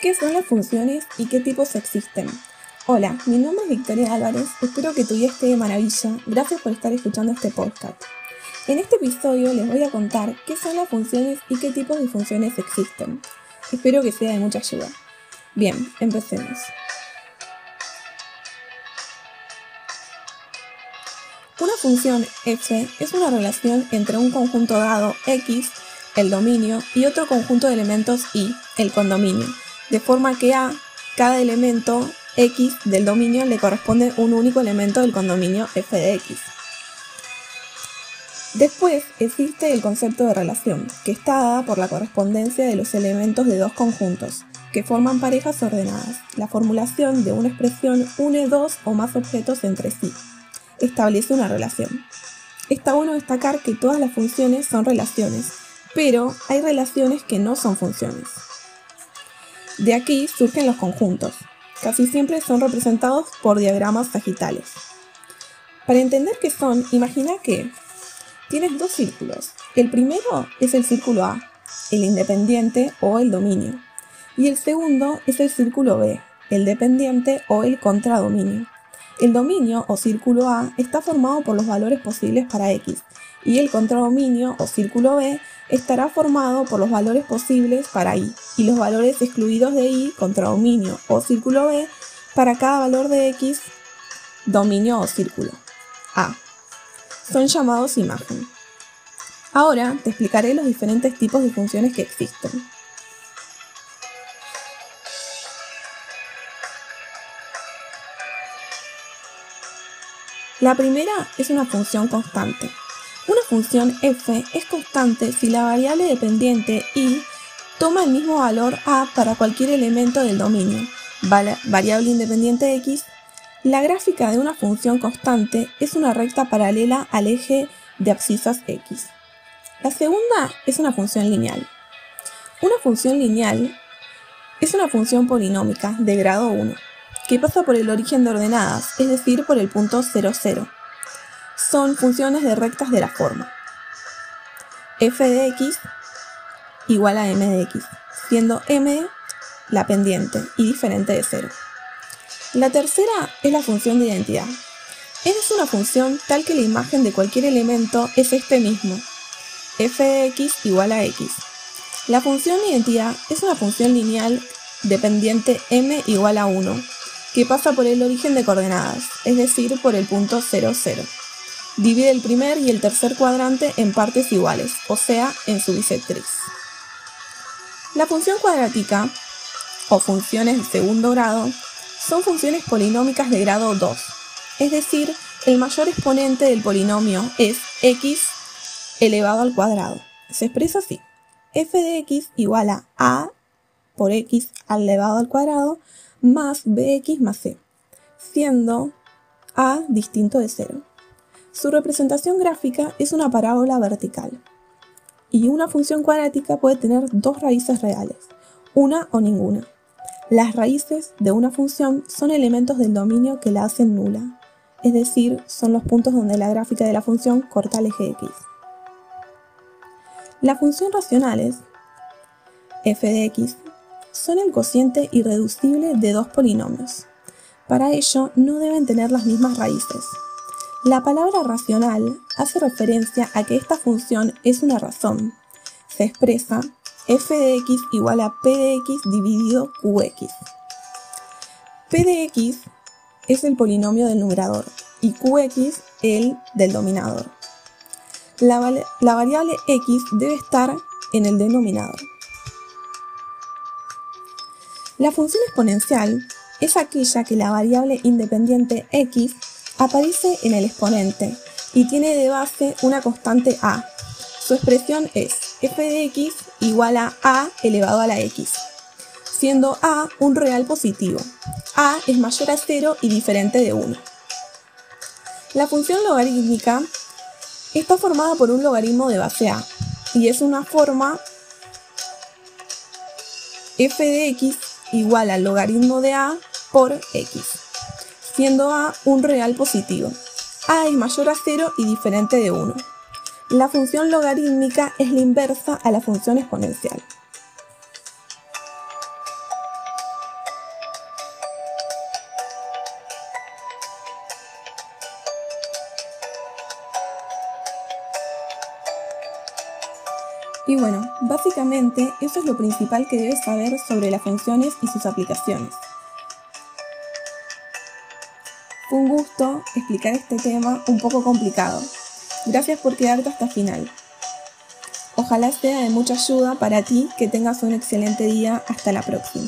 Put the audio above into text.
¿Qué son las funciones y qué tipos existen? Hola, mi nombre es Victoria Álvarez, espero que tu día esté de maravilla, gracias por estar escuchando este podcast. En este episodio les voy a contar qué son las funciones y qué tipos de funciones existen. Espero que sea de mucha ayuda. Bien, empecemos. Una función f es una relación entre un conjunto dado x, el dominio, y otro conjunto de elementos y, el condominio, de forma que a cada elemento x del dominio le corresponde un único elemento del condominio f de x. Después existe el concepto de relación, que está dada por la correspondencia de los elementos de dos conjuntos, que forman parejas ordenadas. La formulación de una expresión une dos o más objetos entre sí. Establece una relación. Está bueno destacar que todas las funciones son relaciones, pero hay relaciones que no son funciones. De aquí surgen los conjuntos. Casi siempre son representados por diagramas sagitales. Para entender qué son, imagina que tienes dos círculos. El primero es el círculo A, el independiente o el dominio. Y el segundo es el círculo B, el dependiente o el contradominio. El dominio o círculo A está formado por los valores posibles para X y el contradominio o círculo B estará formado por los valores posibles para i y los valores excluidos de i contra dominio o círculo b para cada valor de x dominio o círculo a. Son llamados imagen. Ahora te explicaré los diferentes tipos de funciones que existen. La primera es una función constante. Función f es constante si la variable dependiente y toma el mismo valor a para cualquier elemento del dominio, variable independiente x. La gráfica de una función constante es una recta paralela al eje de abscisas x. La segunda es una función lineal. Una función lineal es una función polinómica de grado 1 que pasa por el origen de ordenadas, es decir, por el punto 0, 0 son funciones de rectas de la forma f de x igual a m de x, siendo m la pendiente y diferente de 0. La tercera es la función de identidad. Es una función tal que la imagen de cualquier elemento es este mismo, f de x igual a x. La función de identidad es una función lineal dependiente m igual a 1, que pasa por el origen de coordenadas, es decir, por el punto 0, 0. Divide el primer y el tercer cuadrante en partes iguales, o sea, en su bisectriz. La función cuadrática, o funciones de segundo grado, son funciones polinómicas de grado 2, es decir, el mayor exponente del polinomio es x elevado al cuadrado. Se expresa así. f de x igual a a por x elevado al cuadrado más bx más c, siendo a distinto de 0. Su representación gráfica es una parábola vertical. Y una función cuadrática puede tener dos raíces reales, una o ninguna. Las raíces de una función son elementos del dominio que la hacen nula, es decir, son los puntos donde la gráfica de la función corta el eje x. Las funciones racionales, f de x, son el cociente irreducible de dos polinomios. Para ello, no deben tener las mismas raíces. La palabra racional hace referencia a que esta función es una razón. Se expresa f de x igual a p de x dividido qx. p de x es el polinomio del numerador y qx el del dominador. La, la variable x debe estar en el denominador. La función exponencial es aquella que la variable independiente x aparece en el exponente y tiene de base una constante a. Su expresión es f de x igual a a elevado a la x, siendo a un real positivo. a es mayor a 0 y diferente de 1. La función logarítmica está formada por un logaritmo de base a y es una forma f de x igual al logaritmo de a por x siendo A un real positivo. A es mayor a 0 y diferente de 1. La función logarítmica es la inversa a la función exponencial. Y bueno, básicamente eso es lo principal que debes saber sobre las funciones y sus aplicaciones. Fue un gusto explicar este tema un poco complicado. Gracias por quedarte hasta el final. Ojalá sea de mucha ayuda para ti, que tengas un excelente día. Hasta la próxima.